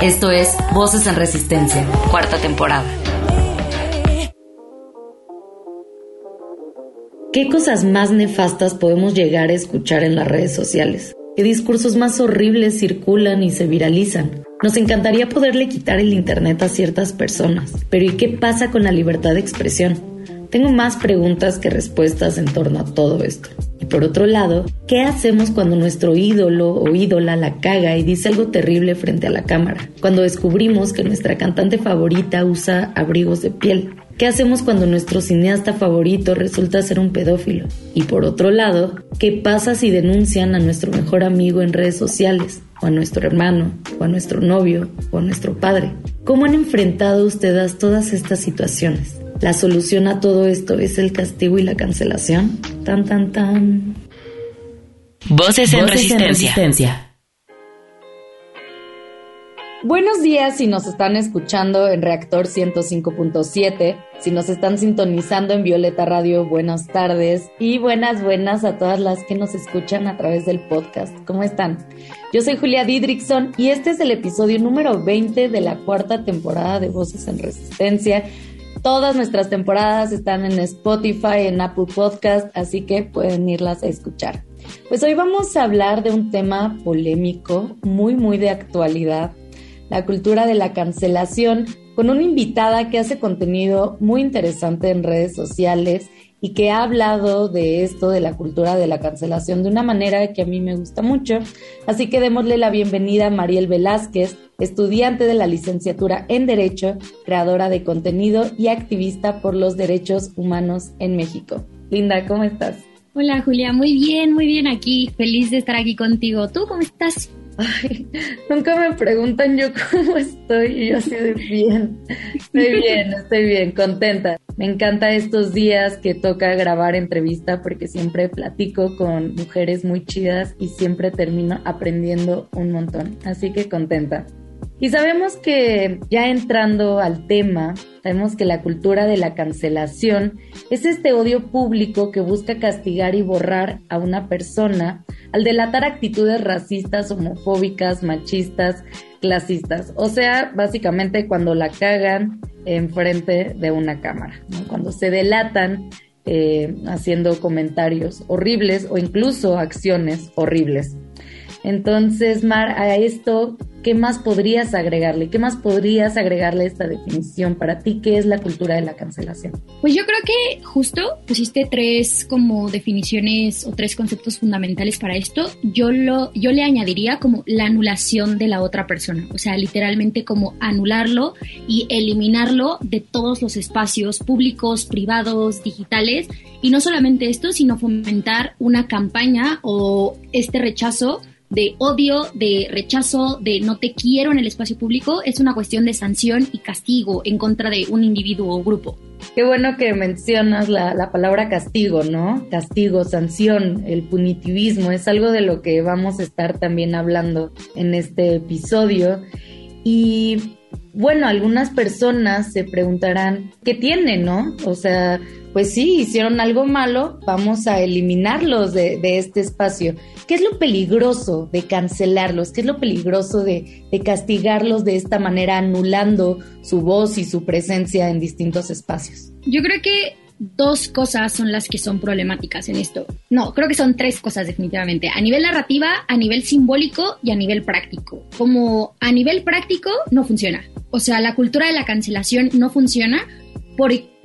Esto es Voces en Resistencia, cuarta temporada. ¿Qué cosas más nefastas podemos llegar a escuchar en las redes sociales? ¿Qué discursos más horribles circulan y se viralizan? Nos encantaría poderle quitar el Internet a ciertas personas, pero ¿y qué pasa con la libertad de expresión? Tengo más preguntas que respuestas en torno a todo esto. Y por otro lado, ¿qué hacemos cuando nuestro ídolo o ídola la caga y dice algo terrible frente a la cámara? Cuando descubrimos que nuestra cantante favorita usa abrigos de piel. ¿Qué hacemos cuando nuestro cineasta favorito resulta ser un pedófilo? Y por otro lado, ¿qué pasa si denuncian a nuestro mejor amigo en redes sociales? o a nuestro hermano, o a nuestro novio, o a nuestro padre. ¿Cómo han enfrentado ustedes todas estas situaciones? ¿La solución a todo esto es el castigo y la cancelación? Tan, tan, tan. Voces en, resistencia. Buenos días si nos están escuchando en Reactor 105.7, si nos están sintonizando en Violeta Radio, buenas tardes y buenas, buenas a todas las que nos escuchan a través del podcast. ¿Cómo están? Yo soy Julia Didrickson y este es el episodio número 20 de la cuarta temporada de Voces en Resistencia. Todas nuestras temporadas están en Spotify, en Apple Podcast, así que pueden irlas a escuchar. Pues hoy vamos a hablar de un tema polémico, muy, muy de actualidad la cultura de la cancelación, con una invitada que hace contenido muy interesante en redes sociales y que ha hablado de esto, de la cultura de la cancelación, de una manera que a mí me gusta mucho. Así que démosle la bienvenida a Mariel Velázquez, estudiante de la licenciatura en Derecho, creadora de contenido y activista por los derechos humanos en México. Linda, ¿cómo estás? Hola Julia, muy bien, muy bien aquí, feliz de estar aquí contigo. ¿Tú cómo estás? Ay, nunca me preguntan yo cómo estoy y yo así de bien. Estoy bien, estoy bien, contenta. Me encanta estos días que toca grabar entrevista porque siempre platico con mujeres muy chidas y siempre termino aprendiendo un montón. Así que contenta. Y sabemos que ya entrando al tema, sabemos que la cultura de la cancelación es este odio público que busca castigar y borrar a una persona al delatar actitudes racistas, homofóbicas, machistas, clasistas. O sea, básicamente cuando la cagan enfrente de una cámara, cuando se delatan eh, haciendo comentarios horribles o incluso acciones horribles. Entonces, Mar, a esto, ¿qué más podrías agregarle? ¿Qué más podrías agregarle a esta definición para ti? ¿Qué es la cultura de la cancelación? Pues yo creo que justo pusiste tres como definiciones o tres conceptos fundamentales para esto. Yo lo, yo le añadiría como la anulación de la otra persona, o sea, literalmente como anularlo y eliminarlo de todos los espacios públicos, privados, digitales. Y no solamente esto, sino fomentar una campaña o este rechazo de odio, de rechazo, de no te quiero en el espacio público, es una cuestión de sanción y castigo en contra de un individuo o grupo. Qué bueno que mencionas la, la, palabra castigo, ¿no? Castigo, sanción, el punitivismo, es algo de lo que vamos a estar también hablando en este episodio. Y bueno, algunas personas se preguntarán, ¿qué tiene, no? O sea, pues sí, hicieron algo malo, vamos a eliminarlos de, este espacio. ¿Qué es lo peligroso de cancelarlos? ¿Qué es lo peligroso de, de, castigarlos de esta manera, anulando su voz y su presencia en distintos espacios? Yo creo que dos cosas son las que son problemáticas en esto. No, creo que son tres cosas definitivamente. A nivel narrativa, a nivel simbólico y a nivel práctico. Como a nivel práctico no funciona. O sea, la cultura de la cancelación no funciona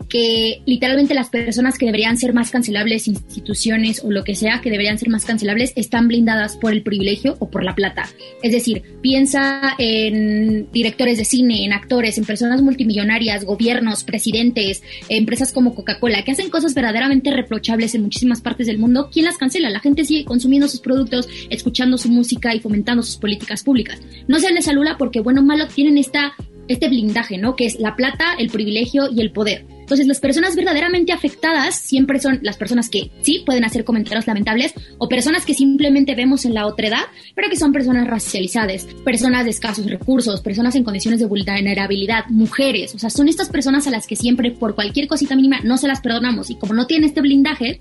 que literalmente las personas que deberían ser más cancelables, instituciones o lo que sea, que deberían ser más cancelables, están blindadas por el privilegio o por la plata. Es decir, piensa en directores de cine, en actores, en personas multimillonarias, gobiernos, presidentes, empresas como Coca-Cola, que hacen cosas verdaderamente reprochables en muchísimas partes del mundo. ¿Quién las cancela? La gente sigue consumiendo sus productos, escuchando su música y fomentando sus políticas públicas. No se les salula porque, bueno o malo, tienen esta este blindaje, ¿no? Que es la plata, el privilegio y el poder. Entonces, las personas verdaderamente afectadas siempre son las personas que sí pueden hacer comentarios lamentables o personas que simplemente vemos en la otra edad, pero que son personas racializadas, personas de escasos recursos, personas en condiciones de vulnerabilidad, mujeres. O sea, son estas personas a las que siempre por cualquier cosita mínima no se las perdonamos y como no tienen este blindaje,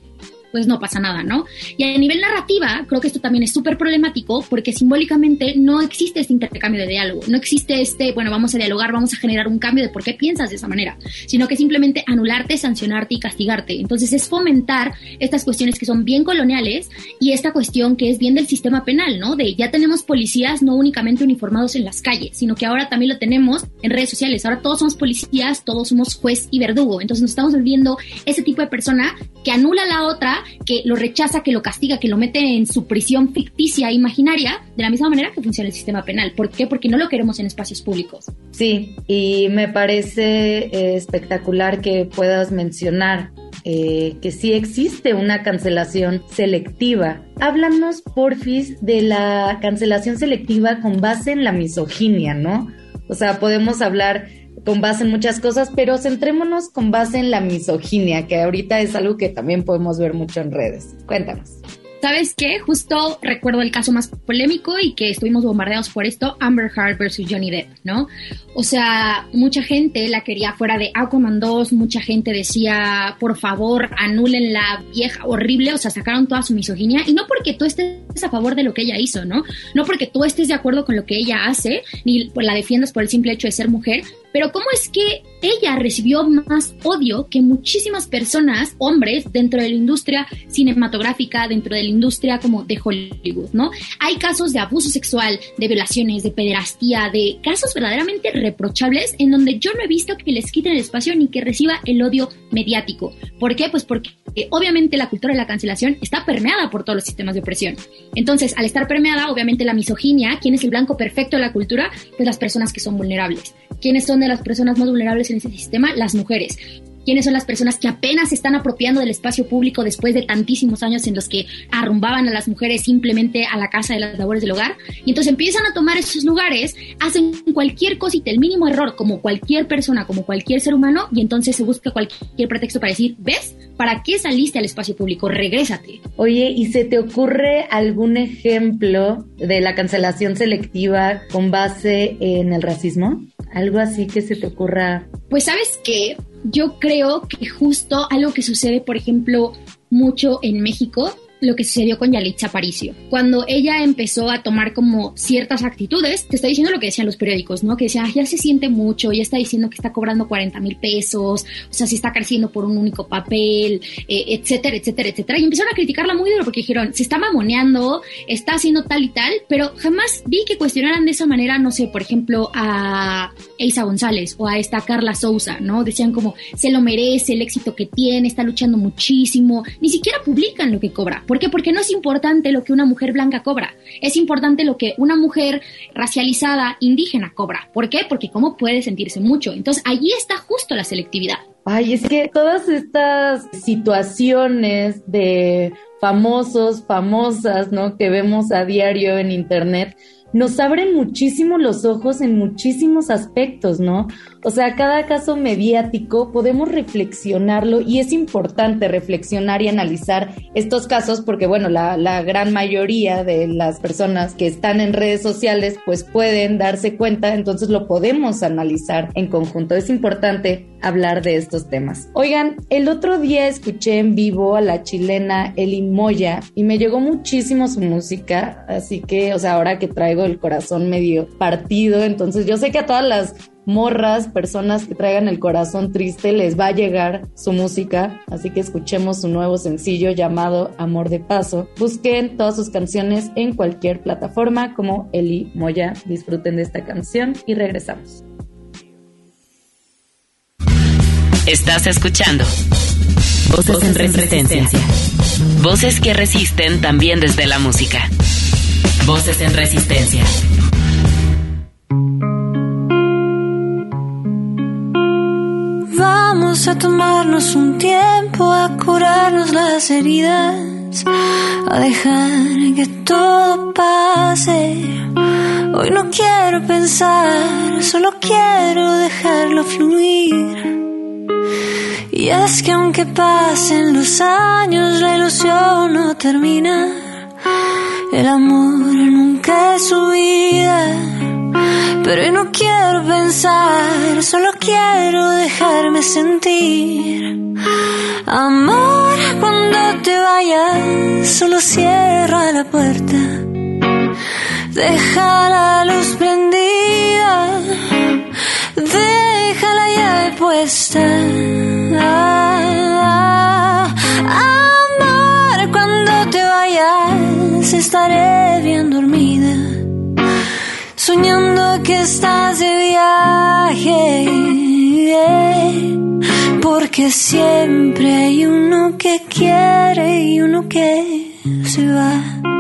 pues no pasa nada, ¿no? Y a nivel narrativa, creo que esto también es súper problemático porque simbólicamente no existe este intercambio de diálogo, no existe este, bueno, vamos a dialogar, vamos a generar un cambio de por qué piensas de esa manera, sino que simplemente anularte, sancionarte y castigarte. Entonces es fomentar estas cuestiones que son bien coloniales y esta cuestión que es bien del sistema penal, ¿no? De ya tenemos policías no únicamente uniformados en las calles, sino que ahora también lo tenemos en redes sociales. Ahora todos somos policías, todos somos juez y verdugo. Entonces nos estamos volviendo ese tipo de persona que anula a la otra que lo rechaza, que lo castiga, que lo mete en su prisión ficticia e imaginaria, de la misma manera que funciona el sistema penal. ¿Por qué? Porque no lo queremos en espacios públicos. Sí, y me parece eh, espectacular que puedas mencionar eh, que sí existe una cancelación selectiva. Háblanos, porfis, de la cancelación selectiva con base en la misoginia, ¿no? O sea, podemos hablar con base en muchas cosas, pero centrémonos con base en la misoginia, que ahorita es algo que también podemos ver mucho en redes. Cuéntanos. ¿Sabes qué? Justo recuerdo el caso más polémico y que estuvimos bombardeados por esto, Amber Heard versus Johnny Depp, ¿no? O sea, mucha gente la quería fuera de Aquaman 2, mucha gente decía, por favor, anulen la vieja horrible, o sea, sacaron toda su misoginia, y no porque tú estés a favor de lo que ella hizo, ¿no? No porque tú estés de acuerdo con lo que ella hace, ni la defiendas por el simple hecho de ser mujer, pero ¿cómo es que ella recibió más odio que muchísimas personas, hombres, dentro de la industria cinematográfica, dentro de la industria como de Hollywood, ¿no? Hay casos de abuso sexual, de violaciones, de pederastía, de casos verdaderamente reprochables en donde yo no he visto que les quiten el espacio ni que reciba el odio mediático. ¿Por qué? Pues porque eh, obviamente la cultura de la cancelación está permeada por todos los sistemas de opresión. Entonces, al estar permeada, obviamente la misoginia, ¿quién es el blanco perfecto de la cultura? Pues las personas que son vulnerables. ¿Quiénes son de las personas más vulnerables en ese sistema? Las mujeres quiénes son las personas que apenas se están apropiando del espacio público después de tantísimos años en los que arrumbaban a las mujeres simplemente a la casa de las labores del hogar. Y entonces empiezan a tomar esos lugares, hacen cualquier cosita, el mínimo error, como cualquier persona, como cualquier ser humano, y entonces se busca cualquier pretexto para decir, ¿ves? ¿Para qué saliste al espacio público? Regrésate. Oye, ¿y se te ocurre algún ejemplo de la cancelación selectiva con base en el racismo? ¿Algo así que se te ocurra? Pues sabes que yo creo que justo algo que sucede, por ejemplo, mucho en México lo que sucedió con Yalitza Aparicio. Cuando ella empezó a tomar como ciertas actitudes, te estoy diciendo lo que decían los periódicos, ¿no? Que decía, ya se siente mucho, ya está diciendo que está cobrando 40 mil pesos, o sea, se está creciendo por un único papel, eh, etcétera, etcétera, etcétera. Y empezaron a criticarla muy duro porque dijeron, se está mamoneando, está haciendo tal y tal, pero jamás vi que cuestionaran de esa manera, no sé, por ejemplo, a Elsa González o a esta Carla Souza, ¿no? Decían como, se lo merece, el éxito que tiene, está luchando muchísimo, ni siquiera publican lo que cobra ¿Por qué? Porque no es importante lo que una mujer blanca cobra, es importante lo que una mujer racializada indígena cobra. ¿Por qué? Porque cómo puede sentirse mucho. Entonces allí está justo la selectividad. Ay, es que todas estas situaciones de famosos, famosas, ¿no? Que vemos a diario en internet, nos abren muchísimo los ojos en muchísimos aspectos, ¿no? O sea, cada caso mediático podemos reflexionarlo y es importante reflexionar y analizar estos casos porque, bueno, la, la, gran mayoría de las personas que están en redes sociales pues pueden darse cuenta, entonces lo podemos analizar en conjunto. Es importante hablar de estos temas. Oigan, el otro día escuché en vivo a la chilena Eli Moya y me llegó muchísimo su música, así que, o sea, ahora que traigo el corazón medio partido, entonces yo sé que a todas las morras, personas que traigan el corazón triste, les va a llegar su música. Así que escuchemos su nuevo sencillo llamado Amor de Paso. Busquen todas sus canciones en cualquier plataforma como Eli Moya. Disfruten de esta canción y regresamos. Estás escuchando Voces, en resistencia. Voces que resisten también desde la música. Voces en resistencia. Vamos a tomarnos un tiempo a curarnos las heridas, a dejar que todo pase. Hoy no quiero pensar, solo quiero dejarlo fluir. Y es que aunque pasen los años, la ilusión no termina. El amor nunca es su vida. Pero yo no quiero pensar, solo quiero dejarme sentir. Amor, cuando te vayas, solo cierra la puerta. Deja la luz prendida. Deja la llave puesta. amor, estaré bien dormida. Soñando que estás de viaje. Porque siempre hay uno que quiere y uno que se va.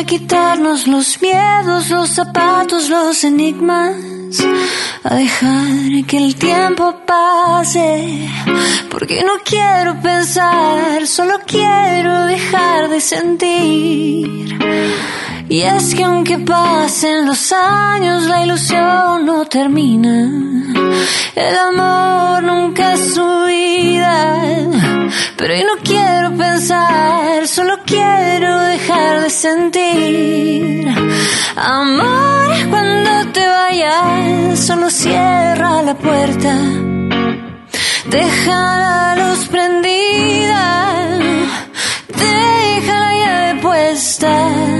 A quitarnos los miedos, los zapatos, los enigmas, a dejar que el tiempo pase, porque no quiero pensar, solo quiero dejar de sentir. Y es que aunque pasen los años, la ilusión no termina. El amor nunca es su vida. Pero yo no quiero pensar, solo quiero dejar de sentir. Amor, cuando te vayas, solo cierra la puerta. Deja la luz prendida. Deja la llave puesta.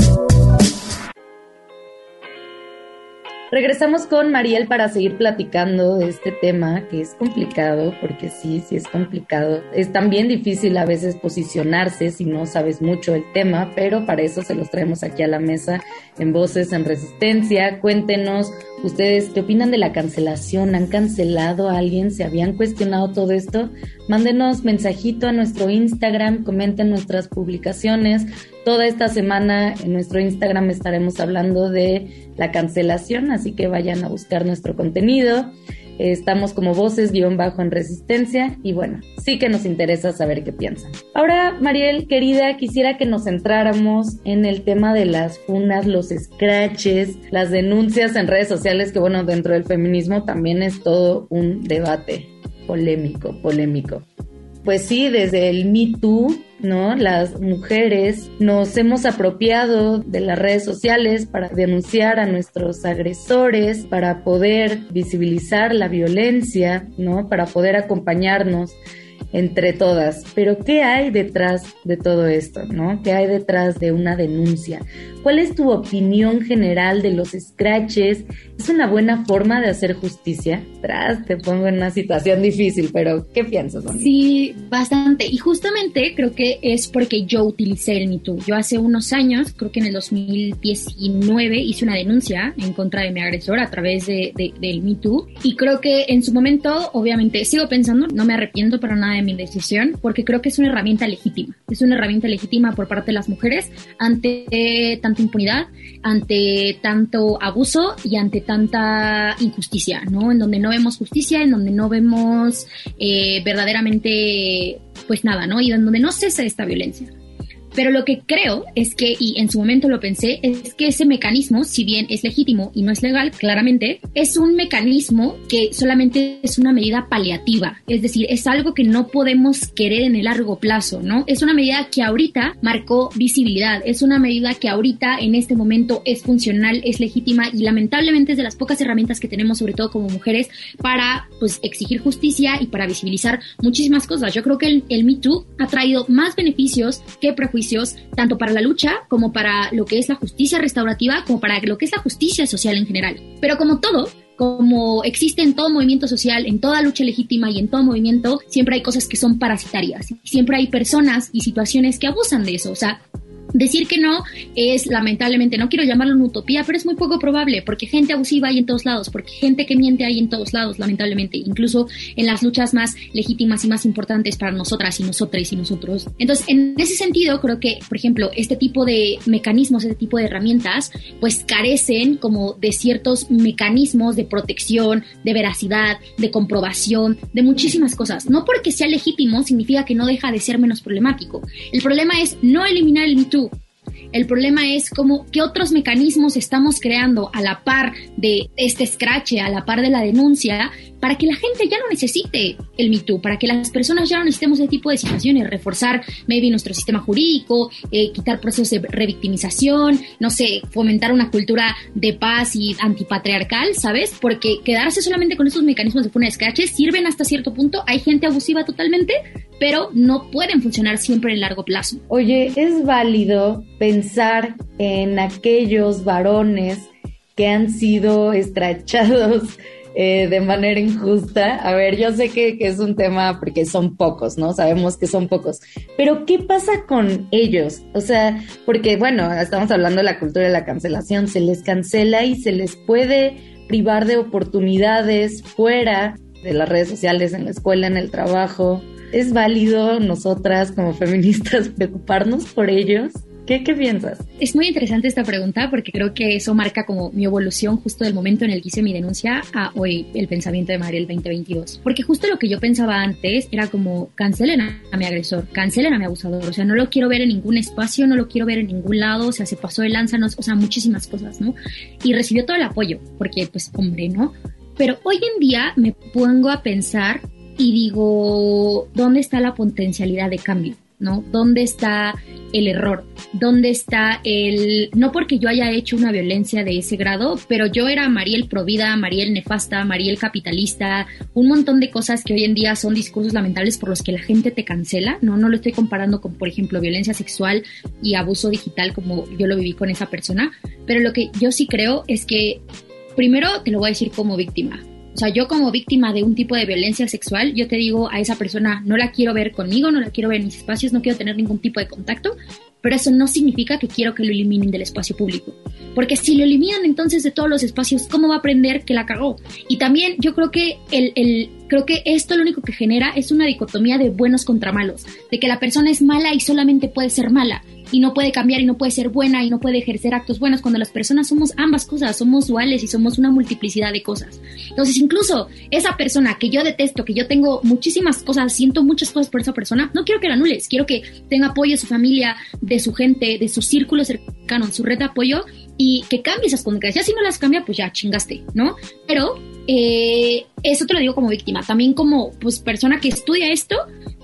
Regresamos con Mariel para seguir platicando de este tema que es complicado, porque sí, sí es complicado. Es también difícil a veces posicionarse si no sabes mucho el tema, pero para eso se los traemos aquí a la mesa en Voces en Resistencia. Cuéntenos ustedes qué opinan de la cancelación. ¿Han cancelado a alguien? ¿Se habían cuestionado todo esto? Mándenos mensajito a nuestro Instagram, comenten nuestras publicaciones. Toda esta semana en nuestro Instagram estaremos hablando de la cancelación, así que vayan a buscar nuestro contenido. Estamos como voces guion bajo en resistencia y bueno, sí que nos interesa saber qué piensan. Ahora, Mariel, querida, quisiera que nos centráramos en el tema de las funas, los scratches, las denuncias en redes sociales, que bueno, dentro del feminismo también es todo un debate polémico, polémico. Pues sí, desde el Me Too, ¿no? Las mujeres nos hemos apropiado de las redes sociales para denunciar a nuestros agresores, para poder visibilizar la violencia, ¿no? Para poder acompañarnos entre todas. Pero ¿qué hay detrás de todo esto, no? ¿Qué hay detrás de una denuncia? ¿Cuál es tu opinión general de los scratches? ¿Es una buena forma de hacer justicia? Tras, te pongo en una situación difícil, pero ¿qué piensas? Sí, bastante. Y justamente creo que es porque yo utilicé el MeToo. Yo hace unos años, creo que en el 2019, hice una denuncia en contra de mi agresor a través de, del MeToo. Y creo que en su momento, obviamente, sigo pensando, no me arrepiento para nada mi decisión porque creo que es una herramienta legítima. Es una herramienta legítima por parte de las mujeres ante tanta impunidad, ante tanto abuso y ante tanta injusticia, ¿no? En donde no vemos justicia, en donde no vemos eh, verdaderamente, pues nada, ¿no? Y en donde no cesa esta violencia. Pero lo que creo es que, y en su momento lo pensé, es que ese mecanismo, si bien es legítimo y no es legal, claramente, es un mecanismo que solamente es una medida paliativa. Es decir, es algo que no podemos querer en el largo plazo, ¿no? Es una medida que ahorita marcó visibilidad, es una medida que ahorita en este momento es funcional, es legítima y lamentablemente es de las pocas herramientas que tenemos, sobre todo como mujeres, para pues exigir justicia y para visibilizar muchísimas cosas. Yo creo que el, el Me Too ha traído más beneficios que prejuicios tanto para la lucha como para lo que es la justicia restaurativa, como para lo que es la justicia social en general. Pero como todo, como existe en todo movimiento social, en toda lucha legítima y en todo movimiento, siempre hay cosas que son parasitarias. Siempre hay personas y situaciones que abusan de eso. O sea, Decir que no es lamentablemente, no quiero llamarlo una utopía, pero es muy poco probable porque gente abusiva hay en todos lados, porque gente que miente hay en todos lados, lamentablemente, incluso en las luchas más legítimas y más importantes para nosotras y nosotros y nosotros. Entonces, en ese sentido, creo que, por ejemplo, este tipo de mecanismos, este tipo de herramientas, pues carecen como de ciertos mecanismos de protección, de veracidad, de comprobación, de muchísimas cosas. No porque sea legítimo significa que no deja de ser menos problemático. El problema es no eliminar el mito el problema es cómo, qué otros mecanismos estamos creando a la par de este scratch, a la par de la denuncia, para que la gente ya no necesite el MeToo, para que las personas ya no necesitemos ese tipo de situaciones, reforzar maybe nuestro sistema jurídico, eh, quitar procesos de revictimización, no sé, fomentar una cultura de paz y antipatriarcal, ¿sabes? Porque quedarse solamente con esos mecanismos de funes de scratch sirven hasta cierto punto, hay gente abusiva totalmente, pero no pueden funcionar siempre en largo plazo. Oye, es válido pensar en aquellos varones que han sido estrachados eh, de manera injusta. A ver, yo sé que, que, es un tema porque son pocos, ¿no? Sabemos que son pocos. Pero ¿qué pasa con ellos? O sea, porque bueno, estamos hablando de la cultura de la cancelación, se les cancela y se les puede privar de oportunidades fuera de las redes sociales, en la escuela, en el trabajo. ¿Es válido nosotras como feministas preocuparnos por ellos? ¿Qué, ¿Qué, piensas? Es muy interesante esta pregunta porque creo que eso marca como mi evolución justo del momento en el que hice mi denuncia a hoy el pensamiento de Mariel 2022. Porque justo lo que yo pensaba antes era como cancelen a mi agresor, cancelen a mi abusador, o sea, no lo quiero ver en ningún espacio, no lo quiero ver en ningún lado, o sea, se pasó de lanza, o sea, muchísimas cosas, ¿no? Y recibió todo el apoyo, porque pues hombre, ¿no? Pero hoy en día me pongo a pensar y digo, ¿dónde está la potencialidad de cambio? ¿No? ¿Dónde está el error? ¿Dónde está el... No porque yo haya hecho una violencia de ese grado, pero yo era Mariel Provida, Mariel Nefasta, Mariel Capitalista, un montón de cosas que hoy en día son discursos lamentables por los que la gente te cancela, ¿no? No lo estoy comparando con, por ejemplo, violencia sexual y abuso digital como yo lo viví con esa persona, pero lo que yo sí creo es que, primero te lo voy a decir como víctima, o sea, yo como víctima de un tipo de violencia sexual, yo te digo a esa persona, no la quiero ver conmigo, no la quiero ver en mis espacios, no quiero tener ningún tipo de contacto, pero eso no significa que quiero que lo eliminen del espacio público. Porque si lo eliminan entonces de todos los espacios, ¿cómo va a aprender que la cagó? Y también yo creo que el, el, creo que esto lo único que genera es una dicotomía de buenos contra malos, de que la persona es mala y solamente puede ser mala y no puede cambiar y no puede ser buena y no puede ejercer actos buenos cuando las personas somos ambas cosas, somos duales y somos una multiplicidad de cosas. Entonces, incluso esa persona que yo detesto, que yo tengo muchísimas cosas, siento muchas cosas por esa persona, no quiero que la anules, quiero que tenga apoyo de su familia, de su gente, de su círculo cercano, su red de apoyo y que cambie esas conductas. Ya si no las cambia, pues ya chingaste, ¿no? Pero eh, eso te lo digo como víctima. También como pues persona que estudia esto,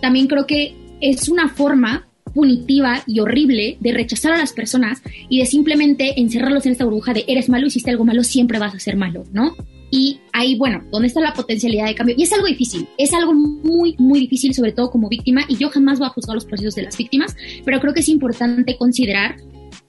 también creo que es una forma punitiva y horrible de rechazar a las personas y de simplemente encerrarlos en esta burbuja de eres malo, hiciste algo malo, siempre vas a ser malo, ¿no? Y ahí, bueno, ¿dónde está la potencialidad de cambio? Y es algo difícil, es algo muy, muy difícil, sobre todo como víctima, y yo jamás voy a juzgar los procesos de las víctimas, pero creo que es importante considerar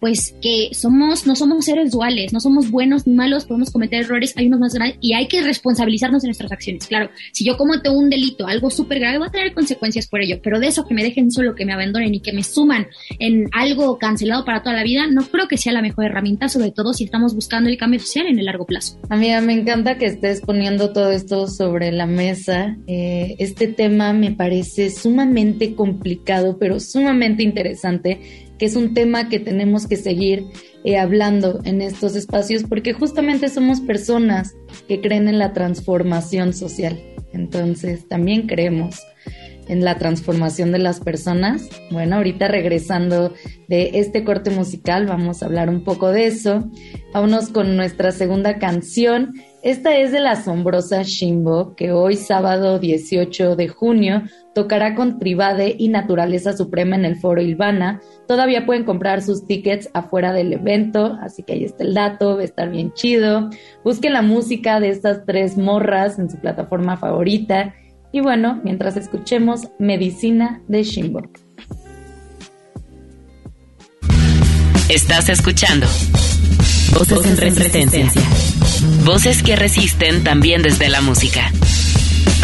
pues que somos, no somos seres duales, no somos buenos ni malos, podemos cometer errores, hay unos más y hay que responsabilizarnos de nuestras acciones. Claro, si yo cometo un delito, algo súper grave, va a tener consecuencias por ello, pero de eso que me dejen solo, que me abandonen y que me suman en algo cancelado para toda la vida, no creo que sea la mejor herramienta, sobre todo si estamos buscando el cambio social en el largo plazo. Amiga, me encanta que estés poniendo todo esto sobre la mesa. Eh, este tema me parece sumamente complicado, pero sumamente interesante que es un tema que tenemos que seguir eh, hablando en estos espacios porque justamente somos personas que creen en la transformación social. Entonces también creemos en la transformación de las personas. Bueno, ahorita regresando de este corte musical vamos a hablar un poco de eso. Vámonos con nuestra segunda canción esta es de la asombrosa Shimbo, que hoy sábado 18 de junio tocará con Tribade y Naturaleza Suprema en el Foro Ilvana. Todavía pueden comprar sus tickets afuera del evento, así que ahí está el dato, va a estar bien chido. Busquen la música de estas tres morras en su plataforma favorita. Y bueno, mientras escuchemos Medicina de Shimbo. Estás escuchando Voces, en resistencia. Voces que resisten también desde la música.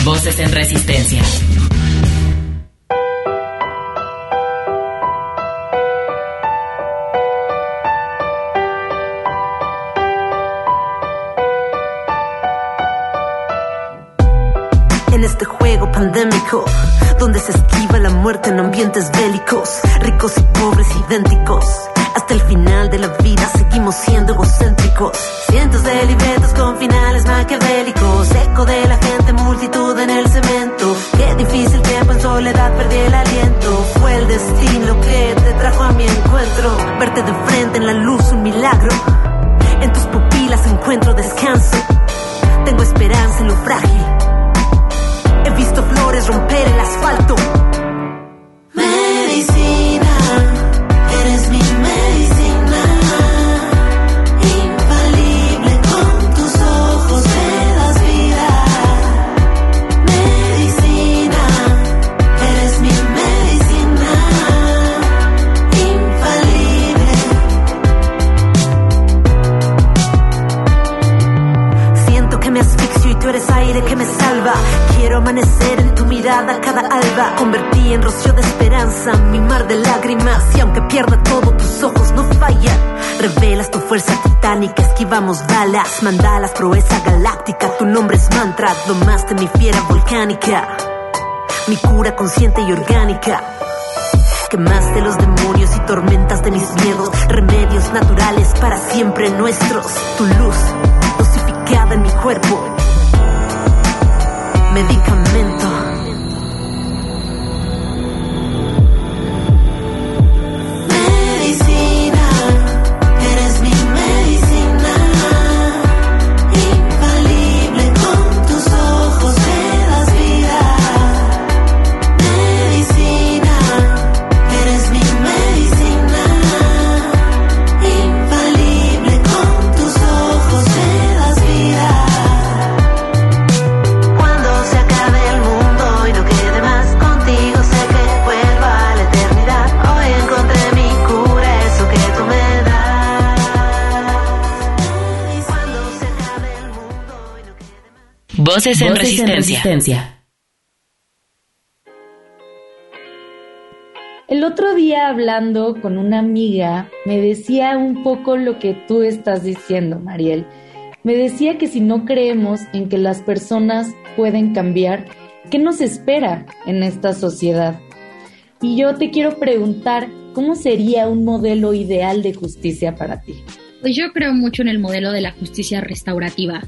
Voces en resistencia. Donde se esquiva la muerte en ambientes bélicos, ricos y pobres idénticos esquivamos balas, mandalas, proeza galáctica. Tu nombre es mantra, domaste mi fiera volcánica. Mi cura consciente y orgánica. Quemaste los demonios y tormentas de mis miedos, remedios naturales para siempre nuestros. Tu luz dosificada en mi cuerpo medicamento. Voces en, resistencia. El otro día hablando con una amiga me decía un poco lo que tú estás diciendo, Mariel. Me decía que si no creemos en que las personas pueden cambiar, ¿qué nos espera en esta sociedad? Y yo te quiero preguntar, ¿cómo sería un modelo ideal de justicia para ti? Pues yo creo mucho en el modelo de la justicia restaurativa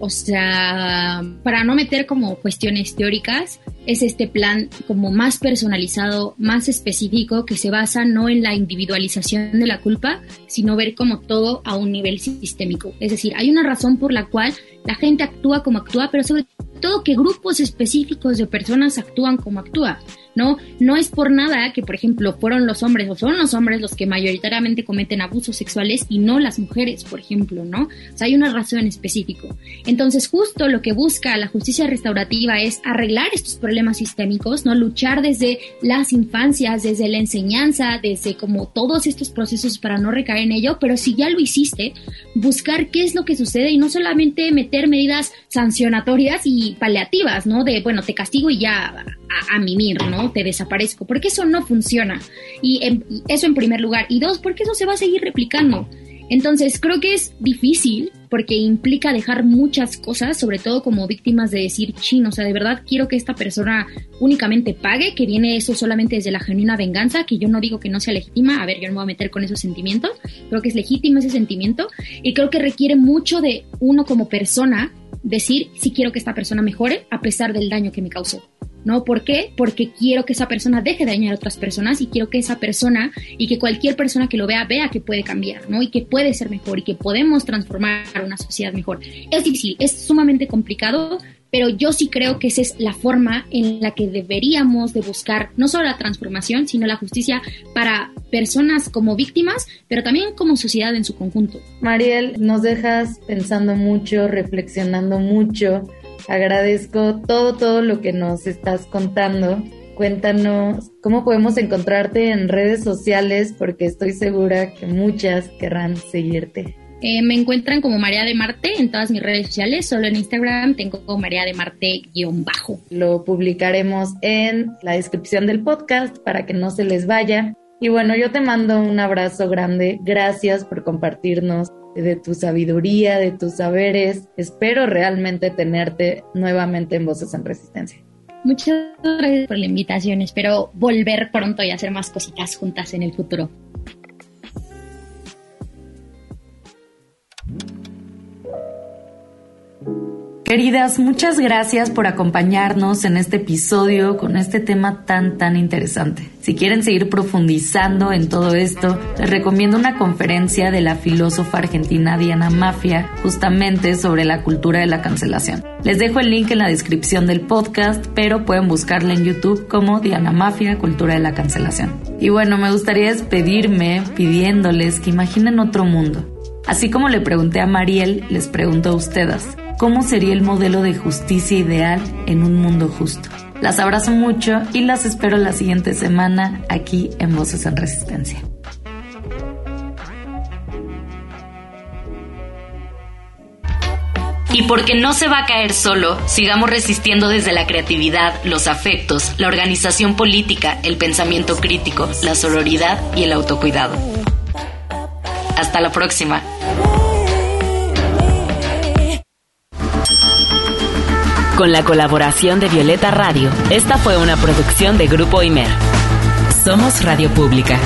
o sea, para no meter como cuestiones teóricas, es este plan como más personalizado, más específico, que se basa no en la individualización de la culpa, sino ver como todo a un nivel sistémico. Es decir, hay una razón por la cual la gente actúa como actúa, pero sobre todo que grupos específicos de personas actúan como actúa. ¿No? No es por nada que, por ejemplo, fueron los hombres o son los hombres los que mayoritariamente cometen abusos sexuales y no las mujeres, por ejemplo, ¿no? O sea, hay una razón en específico. Entonces, justo lo que busca la justicia restaurativa es arreglar estos problemas sistémicos, ¿no? Luchar desde las infancias, desde la enseñanza, desde como todos estos procesos para no recaer en ello, pero si ya lo hiciste, buscar qué es lo que sucede y no solamente meter medidas sancionatorias y paliativas, ¿no? De, bueno, te castigo y ya a, a mimir, ¿no? Te desaparezco, porque eso no funciona. Y eso en primer lugar. Y dos, porque eso se va a seguir replicando. Entonces, creo que es difícil porque implica dejar muchas cosas, sobre todo como víctimas de decir, chin, o sea, de verdad quiero que esta persona únicamente pague, que viene eso solamente desde la genuina venganza, que yo no digo que no sea legítima, a ver, yo no me voy a meter con esos sentimientos, creo que es legítimo ese sentimiento y creo que requiere mucho de uno como persona decir si quiero que esta persona mejore a pesar del daño que me causó. ¿No? ¿Por qué? Porque quiero que esa persona deje de dañar a otras personas y quiero que esa persona y que cualquier persona que lo vea vea que puede cambiar, ¿no? Y que puede ser mejor y que podemos transformar una sociedad mejor. Es difícil, es sumamente complicado, pero yo sí creo que esa es la forma en la que deberíamos de buscar no solo la transformación, sino la justicia para personas como víctimas, pero también como sociedad en su conjunto. Mariel, nos dejas pensando mucho, reflexionando mucho Agradezco todo, todo lo que nos estás contando. Cuéntanos cómo podemos encontrarte en redes sociales porque estoy segura que muchas querrán seguirte. Eh, me encuentran como María de Marte en todas mis redes sociales, solo en Instagram tengo como María de Marte-bajo. Lo publicaremos en la descripción del podcast para que no se les vaya. Y bueno, yo te mando un abrazo grande. Gracias por compartirnos de tu sabiduría, de tus saberes. Espero realmente tenerte nuevamente en Voces en Resistencia. Muchas gracias por la invitación. Espero volver pronto y hacer más cositas juntas en el futuro. Queridas, muchas gracias por acompañarnos en este episodio con este tema tan tan interesante. Si quieren seguir profundizando en todo esto, les recomiendo una conferencia de la filósofa argentina Diana Mafia justamente sobre la cultura de la cancelación. Les dejo el link en la descripción del podcast, pero pueden buscarla en YouTube como Diana Mafia, Cultura de la Cancelación. Y bueno, me gustaría despedirme pidiéndoles que imaginen otro mundo. Así como le pregunté a Mariel, les pregunto a ustedes. ¿Cómo sería el modelo de justicia ideal en un mundo justo? Las abrazo mucho y las espero la siguiente semana aquí en Voces en Resistencia. Y porque no se va a caer solo, sigamos resistiendo desde la creatividad, los afectos, la organización política, el pensamiento crítico, la sororidad y el autocuidado. Hasta la próxima. Con la colaboración de Violeta Radio, esta fue una producción de Grupo Imer. Somos Radio Pública.